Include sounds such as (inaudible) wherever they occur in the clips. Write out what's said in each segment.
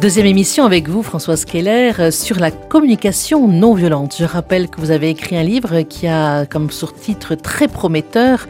Deuxième émission avec vous, Françoise Keller, euh, sur la communication non violente. Je rappelle que vous avez écrit un livre qui a comme sous-titre très prometteur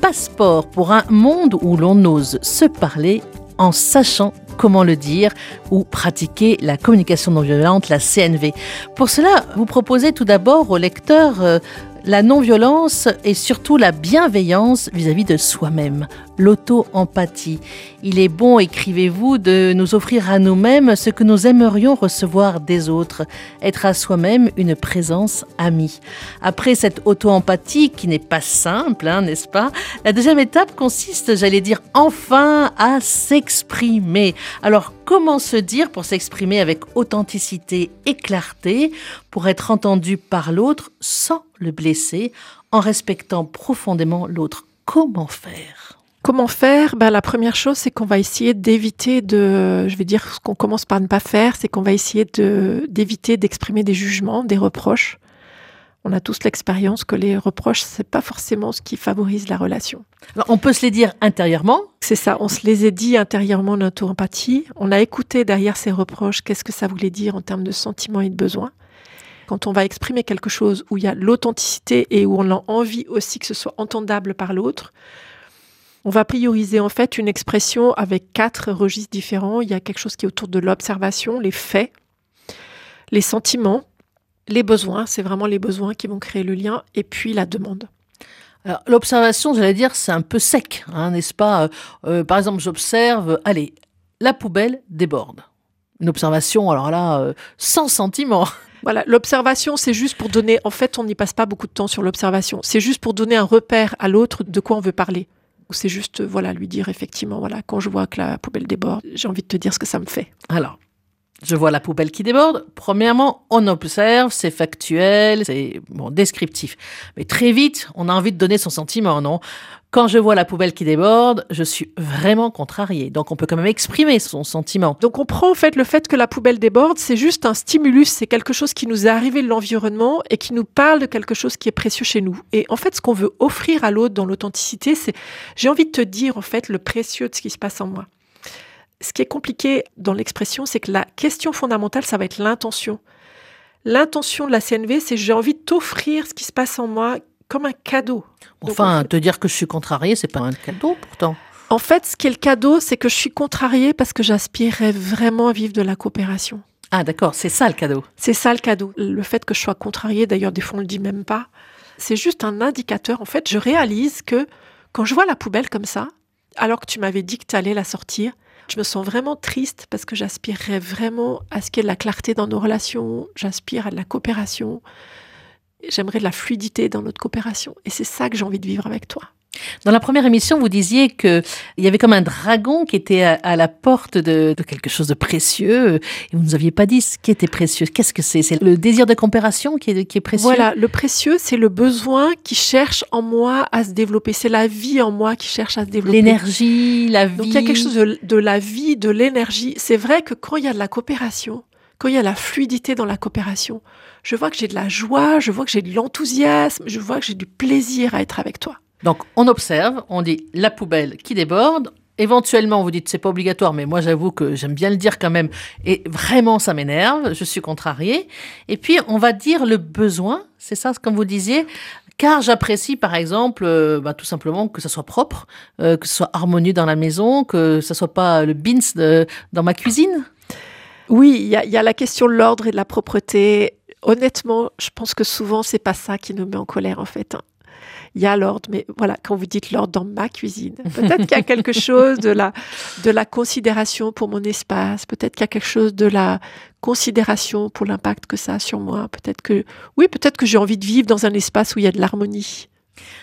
Passeport pour un monde où l'on ose se parler en sachant comment le dire ou pratiquer la communication non violente, la CNV. Pour cela, vous proposez tout d'abord au lecteur euh, la non-violence et surtout la bienveillance vis-à-vis de soi-même, l'auto-empathie. Il est bon, écrivez-vous, de nous offrir à nous-mêmes ce que nous aimerions recevoir des autres, être à soi-même une présence amie. Après cette auto-empathie qui n'est pas simple, hein, n'est-ce pas La deuxième étape consiste, j'allais dire, enfin à s'exprimer. Alors, comment se dire pour s'exprimer avec authenticité et clarté, pour être entendu par l'autre sans le blesser, en respectant profondément l'autre? Comment faire? Comment faire? Ben, La première chose, c'est qu'on va essayer d'éviter de, je vais dire ce qu'on commence par ne pas faire, c'est qu'on va essayer d'éviter d'exprimer des jugements, des reproches. On a tous l'expérience que les reproches, c'est pas forcément ce qui favorise la relation. on peut se les dire intérieurement. C'est ça, on se les a dit intérieurement notre empathie. On a écouté derrière ces reproches qu'est-ce que ça voulait dire en termes de sentiments et de besoins. Quand on va exprimer quelque chose où il y a l'authenticité et où on a envie aussi que ce soit entendable par l'autre, on va prioriser en fait une expression avec quatre registres différents. Il y a quelque chose qui est autour de l'observation, les faits, les sentiments, les besoins, c'est vraiment les besoins qui vont créer le lien, et puis la demande. Alors, l'observation, j'allais dire, c'est un peu sec, hein, n'est-ce pas? Euh, euh, Par exemple, j'observe, allez, la poubelle déborde. Une observation, alors là, euh, sans sentiment. (laughs) Voilà, l'observation, c'est juste pour donner, en fait, on n'y passe pas beaucoup de temps sur l'observation. C'est juste pour donner un repère à l'autre de quoi on veut parler c'est juste voilà lui dire effectivement voilà quand je vois que la poubelle déborde, j'ai envie de te dire ce que ça me fait. Alors, je vois la poubelle qui déborde. Premièrement, on observe, c'est factuel, c'est bon, descriptif. Mais très vite, on a envie de donner son sentiment, non? Quand je vois la poubelle qui déborde, je suis vraiment contrariée. Donc on peut quand même exprimer son sentiment. Donc on prend en fait le fait que la poubelle déborde, c'est juste un stimulus, c'est quelque chose qui nous est arrivé de l'environnement et qui nous parle de quelque chose qui est précieux chez nous. Et en fait, ce qu'on veut offrir à l'autre dans l'authenticité, c'est j'ai envie de te dire en fait le précieux de ce qui se passe en moi. Ce qui est compliqué dans l'expression, c'est que la question fondamentale, ça va être l'intention. L'intention de la CNV, c'est j'ai envie de t'offrir ce qui se passe en moi comme un cadeau. Enfin, te dire que je suis contrariée, c'est pas un cadeau pourtant. En fait, ce qui est le cadeau, c'est que je suis contrariée parce que j'aspirais vraiment à vivre de la coopération. Ah d'accord, c'est ça le cadeau. C'est ça le cadeau. Le fait que je sois contrariée, d'ailleurs des fois on le dit même pas, c'est juste un indicateur. En fait, je réalise que quand je vois la poubelle comme ça, alors que tu m'avais dit que tu allais la sortir, je me sens vraiment triste parce que j'aspirerais vraiment à ce qu'il y ait de la clarté dans nos relations, j'aspire à de la coopération, J'aimerais de la fluidité dans notre coopération. Et c'est ça que j'ai envie de vivre avec toi. Dans la première émission, vous disiez qu'il y avait comme un dragon qui était à, la porte de, quelque chose de précieux. Et vous ne nous aviez pas dit ce qui était précieux. Qu'est-ce que c'est? C'est le désir de coopération qui est, qui est précieux? Voilà, le précieux, c'est le besoin qui cherche en moi à se développer. C'est la vie en moi qui cherche à se développer. L'énergie, la vie. Donc il y a quelque chose de, de la vie, de l'énergie. C'est vrai que quand il y a de la coopération, quand il y a la fluidité dans la coopération, je vois que j'ai de la joie, je vois que j'ai de l'enthousiasme, je vois que j'ai du plaisir à être avec toi. Donc on observe, on dit la poubelle qui déborde. Éventuellement, vous dites c'est pas obligatoire, mais moi j'avoue que j'aime bien le dire quand même. Et vraiment, ça m'énerve. Je suis contrariée. Et puis on va dire le besoin. C'est ça, comme vous disiez? Car j'apprécie, par exemple, euh, bah, tout simplement que ça soit propre, euh, que ce soit harmonieux dans la maison, que ça soit pas le bins dans ma cuisine. Oui, il y, y, a la question de l'ordre et de la propreté honnêtement, je pense que souvent, c'est pas ça qui nous met en colère, en fait. Hein. Il y a l'ordre, mais voilà, quand vous dites l'ordre dans ma cuisine, peut-être qu'il y a quelque (laughs) chose de la, de la considération pour mon espace, peut-être qu'il y a quelque chose de la considération pour l'impact que ça a sur moi. Peut-être que, oui, peut-être que j'ai envie de vivre dans un espace où il y a de l'harmonie.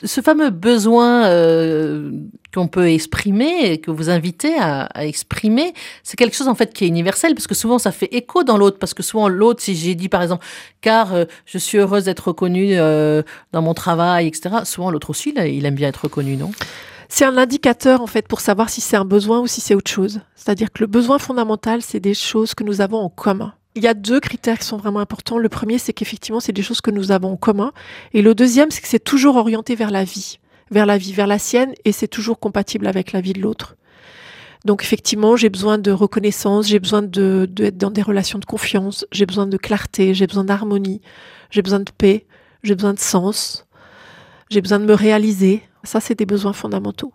Ce fameux besoin euh, qu'on peut exprimer, que vous invitez à, exprimer, c'est quelque chose en fait qui est universel parce que souvent ça fait écho dans l'autre parce que souvent l'autre, si j'ai dit par exemple, car euh, je suis heureuse d'être reconnue euh, dans mon travail, etc. Souvent l'autre aussi, il aime bien être reconnu, non? C'est un indicateur en fait pour savoir si c'est un besoin ou si c'est autre chose. C'est-à-dire que le besoin fondamental, c'est des choses que nous avons en commun. Il y a deux critères qui sont vraiment importants. Le premier, c'est qu'effectivement, c'est des choses que nous avons en commun. Et le deuxième, c'est que c'est toujours orienté vers la vie, vers la vie, vers la sienne, et c'est toujours compatible avec la vie de l'autre. Donc effectivement, j'ai besoin de reconnaissance, j'ai besoin d'être dans des relations de confiance, j'ai besoin de clarté, j'ai besoin d'harmonie, j'ai besoin de paix, j'ai besoin de sens, j'ai besoin de me réaliser. Ça, c'est des besoins fondamentaux.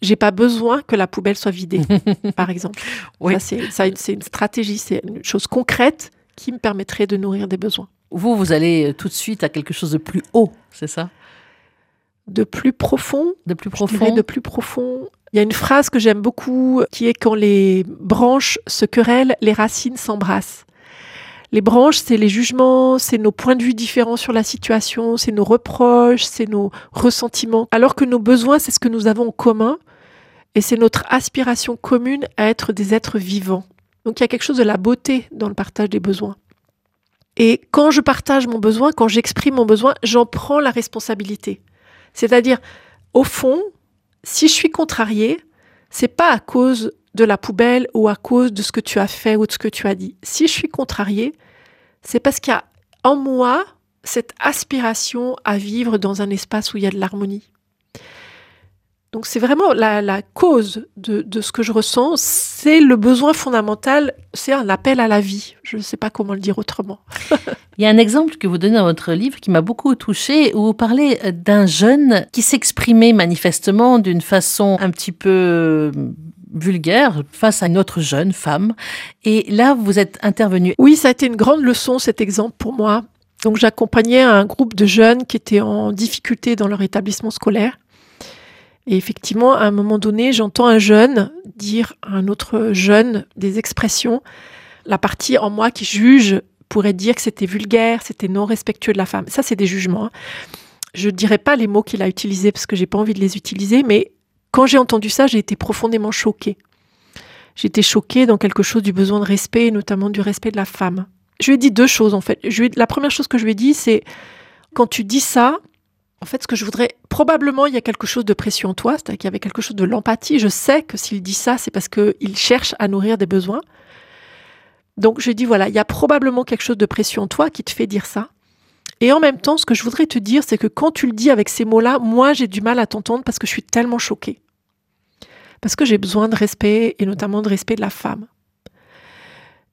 J'ai pas besoin que la poubelle soit vidée, (laughs) par exemple. Oui. Ça, c'est, une stratégie, c'est une chose concrète qui me permettrait de nourrir des besoins. Vous, vous allez tout de suite à quelque chose de plus haut, c'est ça? De plus profond, De plus profond de plus profond. Il y a une phrase que j'aime beaucoup qui est quand les branches se querellent, les racines s'embrassent. Les branches, c'est les jugements, c'est nos points de vue différents sur la situation, c'est nos reproches, c'est nos ressentiments. Alors que nos besoins, c'est ce que nous avons en commun et c'est notre aspiration commune à être des êtres vivants. Donc il y a quelque chose de la beauté dans le partage des besoins. Et quand je partage mon besoin, quand j'exprime mon besoin, j'en prends la responsabilité. C'est-à-dire, au fond, si je suis contrariée, c'est pas à cause de la poubelle ou à cause de ce que tu as fait ou de ce que tu as dit. Si je suis contrariée, c'est parce qu'il y a en moi cette aspiration à vivre dans un espace où il y a de l'harmonie. Donc c'est vraiment la, cause de, de ce que je ressens, c'est le besoin fondamental, c'est un appel à la vie. Je ne sais pas comment le dire autrement. (laughs) Il y a un exemple que vous donnez dans votre livre qui m'a beaucoup touchée, où vous parlez d'un jeune qui s'exprimait manifestement d'une façon un petit peu vulgaire face à une autre jeune femme. Et là, vous êtes intervenu. Oui, ça a été une grande leçon cet exemple pour moi. Donc j'accompagnais un groupe de jeunes qui étaient en difficulté dans leur établissement scolaire. Et effectivement, à un moment donné, j'entends un jeune dire à un autre jeune des expressions. La partie en moi qui juge pourrait dire que c'était vulgaire, c'était non respectueux de la femme. Ça, c'est des jugements. hein. Je ne dirais pas les mots qu'il a utilisés parce que j'ai pas envie de les utiliser, mais quand j'ai entendu ça, j'ai été profondément choquée. J'étais choquée dans quelque chose du besoin de respect, et notamment du respect de la femme. Je lui ai dit deux choses en fait. Lui ai- la première chose que je lui ai dit, c'est quand tu dis ça, en fait, ce que je voudrais, probablement, il y a quelque chose de précieux en toi, c'est-à-dire qu'il y avait quelque chose de l'empathie. Je sais que s'il dit ça, c'est parce qu'il cherche à nourrir des besoins. Donc, je dis, voilà, il y a probablement quelque chose de précieux en toi qui te fait dire ça. Et en même temps, ce que je voudrais te dire, c'est que quand tu le dis avec ces mots-là, moi, j'ai du mal à t'entendre parce que je suis tellement choquée. Parce que j'ai besoin de respect, et notamment de respect de la femme.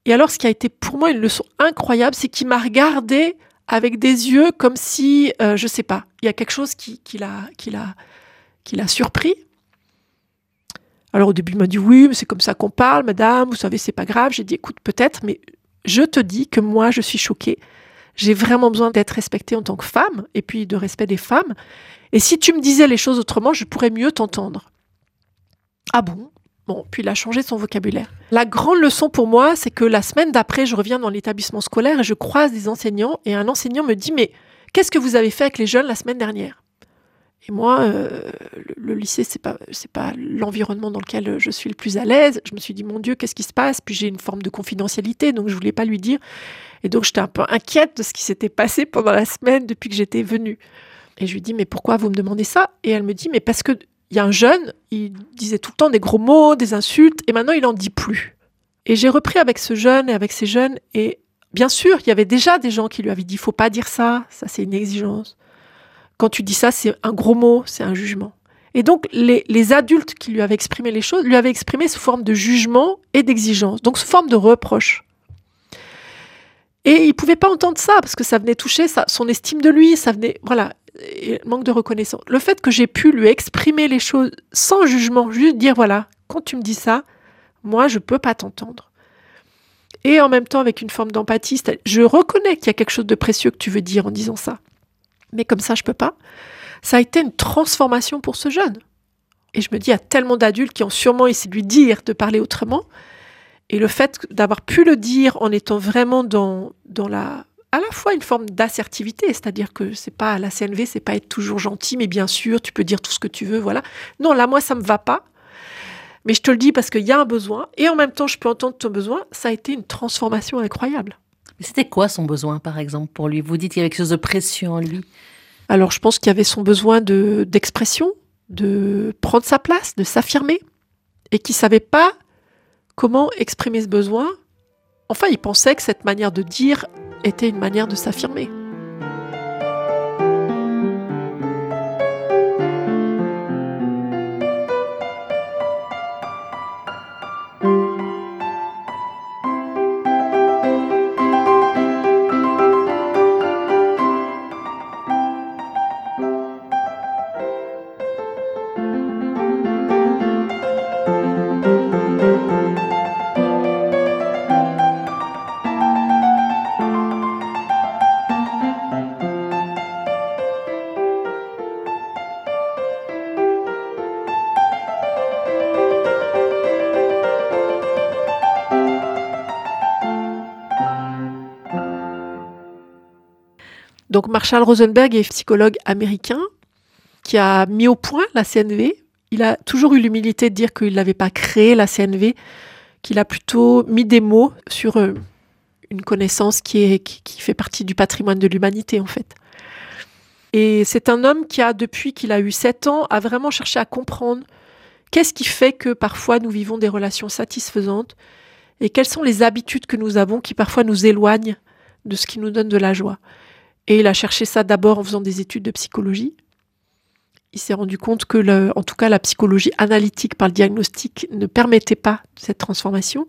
Et alors, ce qui a été pour moi une leçon incroyable, c'est qu'il m'a regardé avec des yeux comme si, euh, je sais pas, il y a quelque chose qui, qui l'a, qui l'a, qui l'a surpris. Alors au début, il m'a dit oui, mais c'est comme ça qu'on parle, madame. Vous savez, c'est pas grave. J'ai dit écoute, peut-être, mais je te dis que moi, je suis choquée. J'ai vraiment besoin d'être respectée en tant que femme et puis de respect des femmes. Et si tu me disais les choses autrement, je pourrais mieux t'entendre. Ah bon? Bon, puis il a changé son vocabulaire. La grande leçon pour moi, c'est que la semaine d'après, je reviens dans l'établissement scolaire et je croise des enseignants et un enseignant me dit mais qu'est-ce que vous avez fait avec les jeunes la semaine dernière? Et moi, euh, le, lycée, c'est pas c'est pas l'environnement dans lequel je suis le plus à l'aise. Je me suis dit mon Dieu, qu'est-ce qui se passe? Puis j'ai une forme de confidentialité, donc je voulais pas lui dire. Et donc j'étais un peu inquiète de ce qui s'était passé pendant la semaine depuis que j'étais venue. Et je lui dis mais pourquoi vous me demandez ça? Et elle me dit mais parce que il y a un jeune, il disait tout le temps des gros mots, des insultes, et maintenant il en dit plus. Et j'ai repris avec ce jeune et avec ces jeunes, et bien sûr, il y avait déjà des gens qui lui avaient dit faut pas dire ça, ça c'est une exigence. Quand tu dis ça, c'est un gros mot, c'est un jugement. Et donc, les, adultes qui lui avaient exprimé les choses, lui avaient exprimé sous forme de jugement et d'exigence, donc sous forme de reproche. Et il pouvait pas entendre ça parce que ça venait toucher son estime de lui, ça venait, voilà, manque de reconnaissance. Le fait que j'ai pu lui exprimer les choses sans jugement, juste dire voilà, quand tu me dis ça, moi je peux pas t'entendre. Et en même temps avec une forme d'empathie, je reconnais qu'il y a quelque chose de précieux que tu veux dire en disant ça. Mais comme ça je peux pas. Ça a été une transformation pour ce jeune. Et je me dis, il y a tellement d'adultes qui ont sûrement essayé de lui dire de parler autrement. Et le fait d'avoir pu le dire en étant vraiment dans, dans la, à la fois une forme d'assertivité, c'est-à-dire que c'est pas à la CNV, c'est pas être toujours gentil, mais bien sûr, tu peux dire tout ce que tu veux, voilà. Non, là, moi, ça me va pas. Mais je te le dis parce qu'il y a un besoin, et en même temps, je peux entendre ton besoin. Ça a été une transformation incroyable. C'était quoi son besoin, par exemple, pour lui? Vous dites qu'il y avait quelque chose de précieux en lui. Alors, je pense qu'il y avait son besoin de d'expression, de prendre sa place, de s'affirmer, et qui savait pas comment exprimer ce besoin. Enfin, il pensait que cette manière de dire était une manière de s'affirmer. Donc Marshall Rosenberg est psychologue américain qui a mis au point la CNV. Il a toujours eu l'humilité de dire qu'il n'avait pas créé la CNV, qu'il a plutôt mis des mots sur euh, une connaissance qui, fait partie du patrimoine de l'humanité en fait. Et c'est un homme qui a, depuis qu'il a eu 7 ans, a vraiment cherché à comprendre qu'est-ce qui fait que parfois nous vivons des relations satisfaisantes et quelles sont les habitudes que nous avons qui parfois nous éloignent de ce qui nous donne de la joie. Et il a cherché ça d'abord en faisant des études de psychologie. Il s'est rendu compte que, en tout cas, la psychologie analytique par le diagnostic ne permettait pas cette transformation.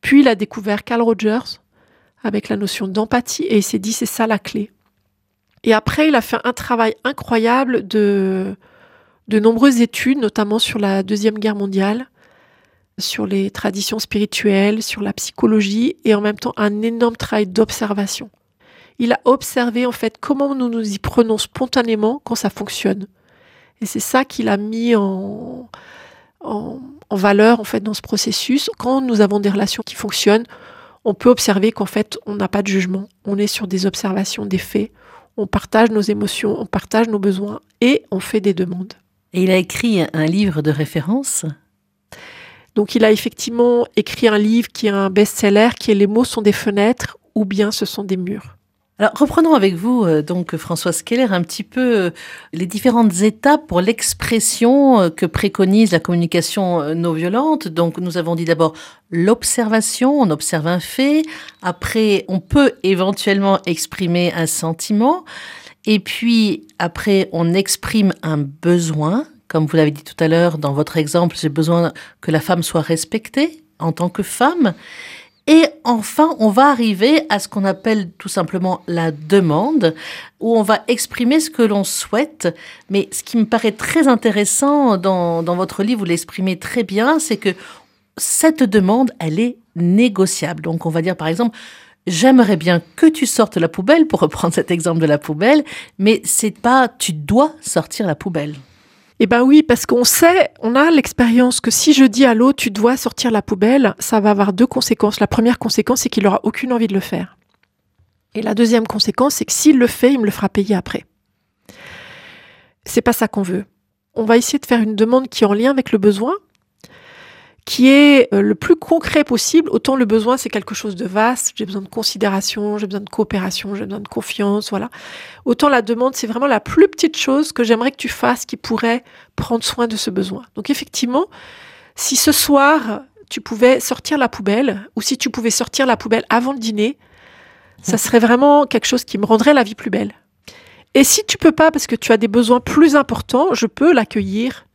Puis il a découvert Carl Rogers avec la notion d'empathie et il s'est dit c'est ça la clé. Et après, il a fait un travail incroyable de, de nombreuses études, notamment sur la Deuxième Guerre mondiale, sur les traditions spirituelles, sur la psychologie et en même temps un énorme travail d'observation. Il a observé en fait comment nous nous y prenons spontanément quand ça fonctionne. Et c'est ça qu'il a mis en, en, valeur en fait dans ce processus. Quand nous avons des relations qui fonctionnent, on peut observer qu'en fait on n'a pas de jugement, on est sur des observations, des faits, on partage nos émotions, on partage nos besoins et on fait des demandes. Et il a écrit un livre de référence? Donc il a effectivement écrit un livre qui est un best-seller, qui est Les mots sont des fenêtres ou bien ce sont des murs. Alors reprenons avec vous, euh, donc Françoise Keller, un petit peu euh, les différentes étapes pour l'expression euh, que préconise la communication non violente. Donc nous avons dit d'abord l'observation, on observe un fait, après on peut éventuellement exprimer un sentiment, et puis après on exprime un besoin comme vous l'avez dit tout à l'heure, dans votre exemple, j'ai besoin que la femme soit respectée en tant que femme. Et enfin, on va arriver à ce qu'on appelle tout simplement la demande, où on va exprimer ce que l'on souhaite. Mais ce qui me paraît très intéressant dans, votre livre, vous l'exprimez très bien, c'est que cette demande, elle est négociable. Donc on va dire par exemple, j'aimerais bien que tu sortes la poubelle, pour reprendre cet exemple de la poubelle, mais c'est pas tu dois sortir la poubelle. Eh ben oui, parce qu'on sait, on a l'expérience que si je dis à l'autre, tu dois sortir la poubelle, ça va avoir deux conséquences. La première conséquence, c'est qu'il n'aura aucune envie de le faire. Et la deuxième conséquence, c'est que s'il le fait, il me le fera payer après. C'est pas ça qu'on veut. On va essayer de faire une demande qui est en lien avec le besoin, qui est euh, le plus concret possible. Autant le besoin, c'est quelque chose de vaste. J'ai besoin de considération, j'ai besoin de coopération, j'ai besoin de confiance, voilà. Autant la demande, c'est vraiment la plus petite chose que j'aimerais que tu fasses qui pourrait prendre soin de ce besoin. Donc effectivement, si ce soir, tu pouvais sortir la poubelle, ou si tu pouvais sortir la poubelle avant le dîner, ça serait vraiment quelque chose qui me rendrait la vie plus belle. Et si tu peux pas parce que tu as des besoins plus importants, je peux l'accueillir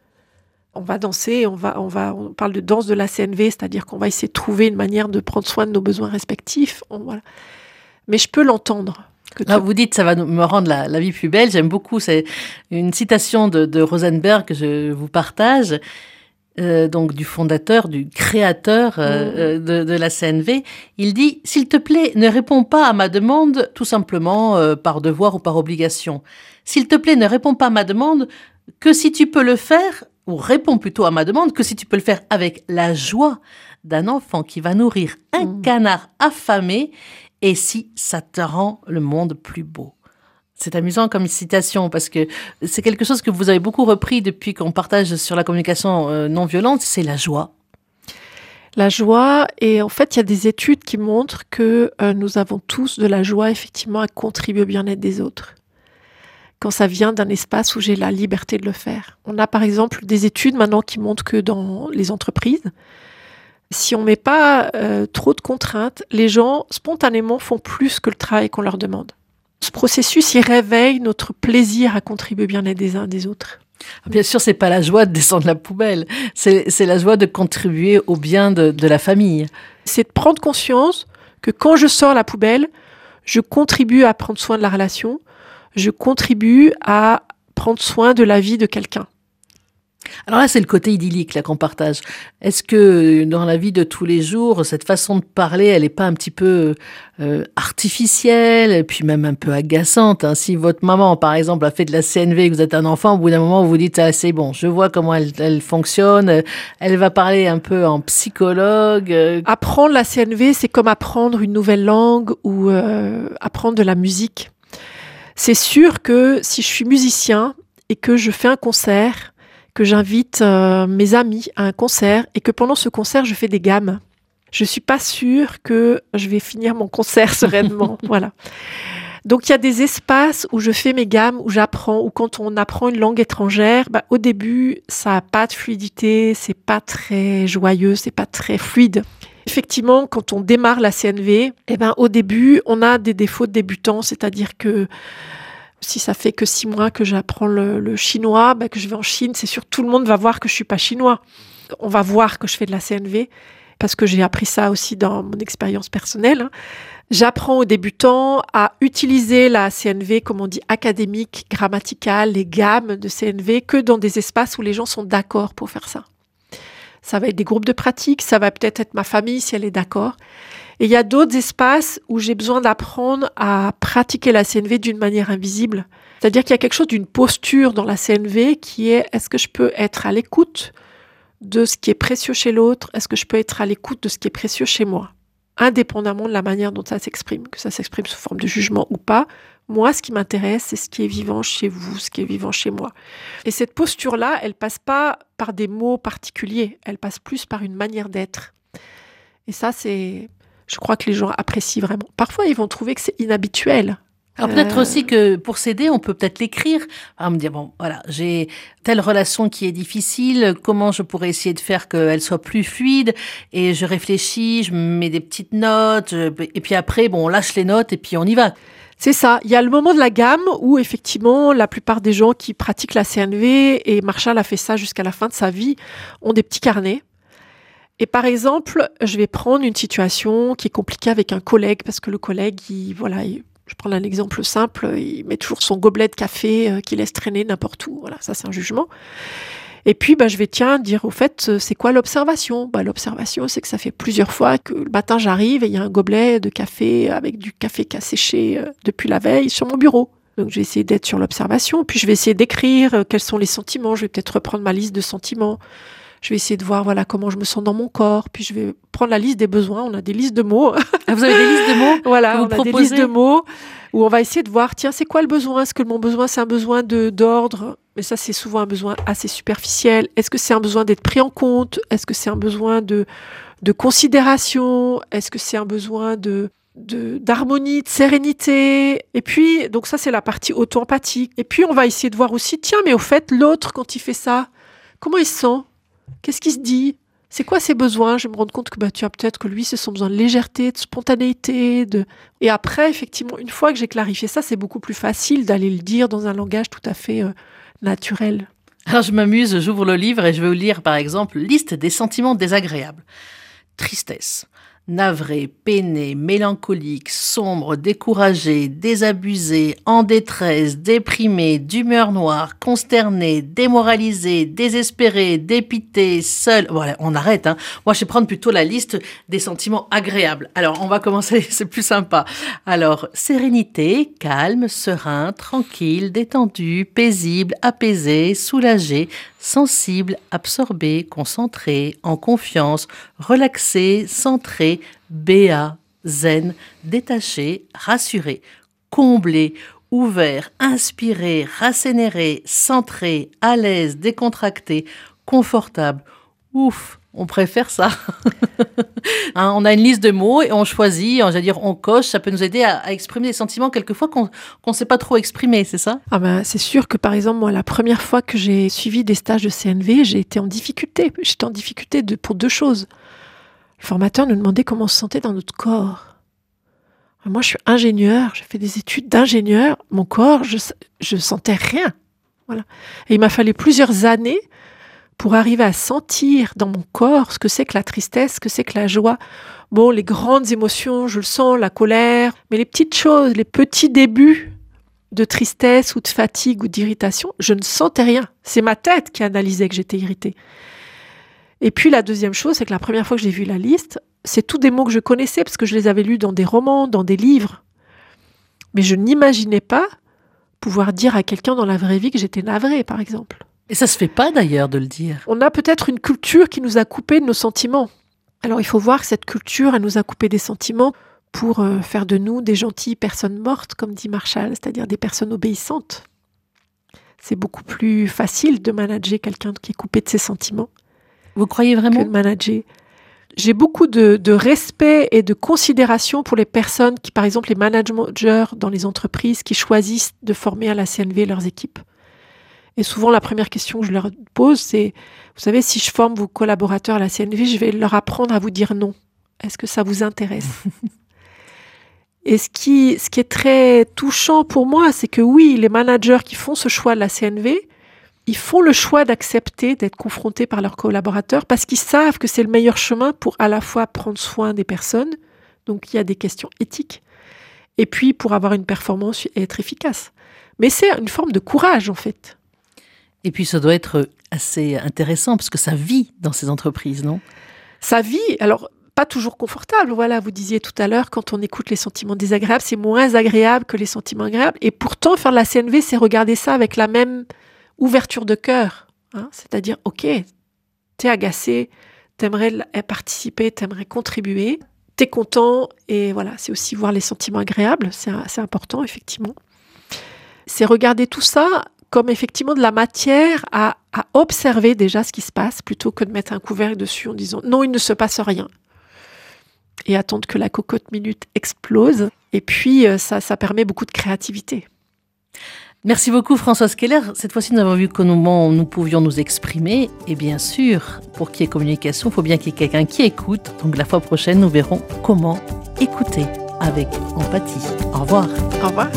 on va danser, on va, on va, on parle de danse de la CNV, c'est-à-dire qu'on va essayer de trouver une manière de prendre soin de nos besoins respectifs. voilà. Mais je peux l'entendre. Là, vous dites ça va me rendre la, vie plus belle. J'aime beaucoup. C'est une citation de, Rosenberg que je vous partage. Euh, donc du fondateur, du créateur euh, mmh. euh, de, la CNV, il dit S'il te plaît, ne réponds pas à ma demande tout simplement par devoir ou par obligation. S'il te plaît, ne réponds pas à ma demande que si tu peux le faire ou réponds plutôt à ma demande que si tu peux le faire avec la joie d'un enfant qui va nourrir un mmh. canard affamé et si ça te rend le monde plus beau. C'est amusant comme citation parce que c'est quelque chose que vous avez beaucoup repris depuis qu'on partage sur la communication euh, non violente, c'est la joie. La joie, et en fait, il y a des études qui montrent que euh, nous avons tous de la joie effectivement à contribuer au bien-être des autres quand ça vient d'un espace où j'ai la liberté de le faire. On a par exemple des études maintenant qui montrent que dans les entreprises, si on ne met pas euh, trop de contraintes, les gens spontanément font plus que le travail qu'on leur demande. Ce processus, il réveille notre plaisir à contribuer bien être des uns des autres. Ah, bien sûr, c'est pas la joie de descendre la poubelle, c'est la joie de contribuer au bien de, de la famille. C'est de prendre conscience que quand je sors la poubelle, je contribue à prendre soin de la relation, je contribue à prendre soin de la vie de quelqu'un. Alors là, c'est le côté idyllique là qu'on partage. Est-ce que dans la vie de tous les jours, cette façon de parler, elle n'est pas un petit peu euh, artificielle et puis même un peu agaçante hein? Si votre maman, par exemple, a fait de la CNV et que vous êtes un enfant, au bout d'un moment, vous vous dites ah, c'est bon, je vois comment elle, elle, fonctionne. Elle va parler un peu en psychologue. Euh. Apprendre la CNV, c'est comme apprendre une nouvelle langue ou euh, apprendre de la musique C'est sûr que si je suis musicien et que je fais un concert, que j'invite euh, mes amis à un concert et que pendant ce concert, je fais des gammes, je suis pas sûre que je vais finir mon concert (laughs) sereinement. (laughs) voilà. Donc il y a des espaces où je fais mes gammes, où j'apprends, ou quand on apprend une langue étrangère, bah, au début ça a pas de fluidité, c'est pas très joyeux, c'est pas très fluide. Effectivement, quand on démarre la CNV, eh ben, au début, on a des défauts de débutant, c'est-à-dire que si ça fait que six mois que j'apprends le, chinois, bah, que je vais en Chine, c'est sûr tout le monde va voir que je suis pas chinois. On va voir que je fais de la CNV parce que j'ai appris ça aussi dans mon expérience personnelle. Hein. J'apprends aux débutants à utiliser la CNV, comme on dit, académique, grammaticale, les gammes de CNV, que dans des espaces où les gens sont d'accord pour faire ça. Ça va être des groupes de pratique, ça va peut-être être ma famille si elle est d'accord. Et il y a d'autres espaces où j'ai besoin d'apprendre à pratiquer la CNV d'une manière invisible. C'est-à-dire qu'il y a quelque chose d'une posture dans la CNV qui est est-ce que je peux être à l'écoute de ce qui est précieux chez l'autre? Est-ce que je peux être à l'écoute de ce qui est précieux chez moi? Indépendamment de la manière dont ça s'exprime, que ça s'exprime sous forme de jugement ou pas, moi, ce qui m'intéresse, c'est ce qui est vivant chez vous, ce qui est vivant chez moi. Et cette posture-là, elle passe pas par des mots particuliers, elle passe plus par une manière d'être. Et ça, c'est, je crois que les gens apprécient vraiment. Parfois, ils vont trouver que c'est inhabituel. Alors peut-être euh. aussi que pour s'aider, on peut peut-être l'écrire. À me dire bon, voilà, j'ai telle relation qui est difficile. Comment je pourrais essayer de faire qu'elle soit plus fluide? Et je réfléchis, je mets des petites notes, et puis après, bon, on lâche les notes et puis on y va. C'est ça. Il y a le moment de la gamme où effectivement la plupart des gens qui pratiquent la CNV et Marshall a fait ça jusqu'à la fin de sa vie ont des petits carnets. Et par exemple, je vais prendre une situation qui est compliquée avec un collègue parce que le collègue, il, voilà, je prends un exemple simple, il met toujours son gobelet de café euh, qu'il laisse traîner n'importe où. Voilà, ça c'est un jugement. Et puis, bah, je vais tiens dire au fait, euh, c'est quoi l'observation? Bah, L'observation, c'est que ça fait plusieurs fois que le matin j'arrive et il y a un gobelet de café avec du café qui a séché euh, depuis la veille sur mon bureau. Donc je vais essayer d'être sur l'observation, puis je vais essayer d'écrire quels sont les sentiments. Je vais peut-être reprendre ma liste de sentiments. Je vais essayer de voir voilà comment je me sens dans mon corps. Puis je vais prendre la liste des besoins. On a des listes de mots. Ah, vous avez des listes de mots (laughs) Voilà, on a des listes de mots où on va essayer de voir tiens c'est quoi le besoin? Est-ce que mon besoin c'est un besoin de d'ordre? Mais ça c'est souvent un besoin assez superficiel. Est-ce que c'est un besoin d'être pris en compte? Est-ce que c'est un besoin de de considération? Est-ce que c'est un besoin de d'harmonie, de, sérénité? Et puis, donc ça, c'est la partie auto-empathique. Et puis, on va essayer de voir aussi, tiens, mais au fait, l'autre, quand il fait ça, comment il se sent? Qu'est-ce qui se dit? C'est quoi ses besoins? Je me rends compte que bah, tu as peut-être que lui, c'est son besoin de légèreté, de spontanéité. De... Et après, effectivement, une fois que j'ai clarifié ça, c'est beaucoup plus facile d'aller le dire dans un langage tout à fait euh, naturel. Alors je m'amuse, j'ouvre le livre et je vais vous lire par exemple liste des sentiments désagréables. Tristesse, navré, peiné, mélancolique, sombre, découragé, désabusé, en détresse, déprimé, d'humeur noire, consterné, démoralisé, désespéré, dépité, seul. Voilà, on arrête. Hein. Moi, je vais prendre plutôt la liste des sentiments agréables. Alors, on va commencer, (laughs) c'est plus sympa. Alors, sérénité, calme, serein, tranquille, détendu, paisible, apaisé, soulagé, sensible, absorbé, concentré, en confiance, relaxé, centré, béat, zen, détaché, rassuré, comblé, ouvert, inspiré, rassénéré, centré, à l'aise, décontracté, confortable. Ouf, on préfère ça. (laughs) Hein, on a une liste de mots et on choisit, on, dire, on coche, ça peut nous aider à, exprimer des sentiments quelquefois qu'on ne sait pas trop exprimer, c'est ça? Ah ben, C'est sûr que par exemple, moi, la première fois que j'ai suivi des stages de CNV, j'ai été en difficulté. J'étais en difficulté de, pour deux choses. Le formateur nous demandait comment on se sentait dans notre corps. Moi, je suis ingénieur, j'ai fait des études d'ingénieur. Mon corps, je, je sentais rien. Voilà. Et il m'a fallu plusieurs années pour arriver à sentir dans mon corps ce que c'est que la tristesse, ce que c'est que la joie. Bon, les grandes émotions, je le sens, la colère, mais les petites choses, les petits débuts de tristesse ou de fatigue ou d'irritation, je ne sentais rien. C'est ma tête qui analysait que j'étais irritée. Et puis la deuxième chose, c'est que la première fois que j'ai vu la liste, c'est tous des mots que je connaissais parce que je les avais lus dans des romans, dans des livres. Mais je n'imaginais pas pouvoir dire à quelqu'un dans la vraie vie que j'étais navrée, par exemple. Et ça se fait pas d'ailleurs de le dire. On a peut-être une culture qui nous a coupé de nos sentiments. Alors il faut voir que cette culture, elle nous a coupé des sentiments pour euh, faire de nous des gentilles personnes mortes, comme dit Marshall, c'est-à-dire des personnes obéissantes. C'est beaucoup plus facile de manager quelqu'un qui est coupé de ses sentiments. Vous croyez vraiment? que de manager j'ai beaucoup de, de, respect et de considération pour les personnes qui, par exemple, les managers dans les entreprises qui choisissent de former à la CNV leurs équipes. Et souvent, la première question que je leur pose, c'est, vous savez, si je forme vos collaborateurs à la CNV, je vais leur apprendre à vous dire non. Est-ce que ça vous intéresse? (laughs) Et ce qui, ce qui est très touchant pour moi, c'est que oui, les managers qui font ce choix de la CNV, ils font le choix d'accepter d'être confrontés par leurs collaborateurs parce qu'ils savent que c'est le meilleur chemin pour à la fois prendre soin des personnes, donc il y a des questions éthiques, et puis pour avoir une performance et être efficace. Mais c'est une forme de courage en fait. Et puis ça doit être assez intéressant parce que ça vit dans ces entreprises, non? Ça vit, alors pas toujours confortable. Voilà, vous disiez tout à l'heure, quand on écoute les sentiments désagréables, c'est moins agréable que les sentiments agréables. Et pourtant, faire de la CNV, c'est regarder ça avec la même ouverture de cœur. Hein. C'est-à-dire, ok, t'es agacé, t'aimerais participer, t'aimerais contribuer, t'es content, et voilà, c'est aussi voir les sentiments agréables, c'est important, effectivement. C'est regarder tout ça comme effectivement de la matière à, à, observer déjà ce qui se passe, plutôt que de mettre un couvercle dessus en disant non, il ne se passe rien. Et attendre que la cocotte minute explose. Et puis, euh, ça, ça permet beaucoup de créativité. Merci beaucoup Françoise Keller. Cette fois-ci, nous avons vu comment nous pouvions nous exprimer. Et bien sûr, pour qu'il y ait communication, il faut bien qu'il y ait quelqu'un qui écoute. Donc la fois prochaine, nous verrons comment écouter avec empathie. Au revoir. Au revoir.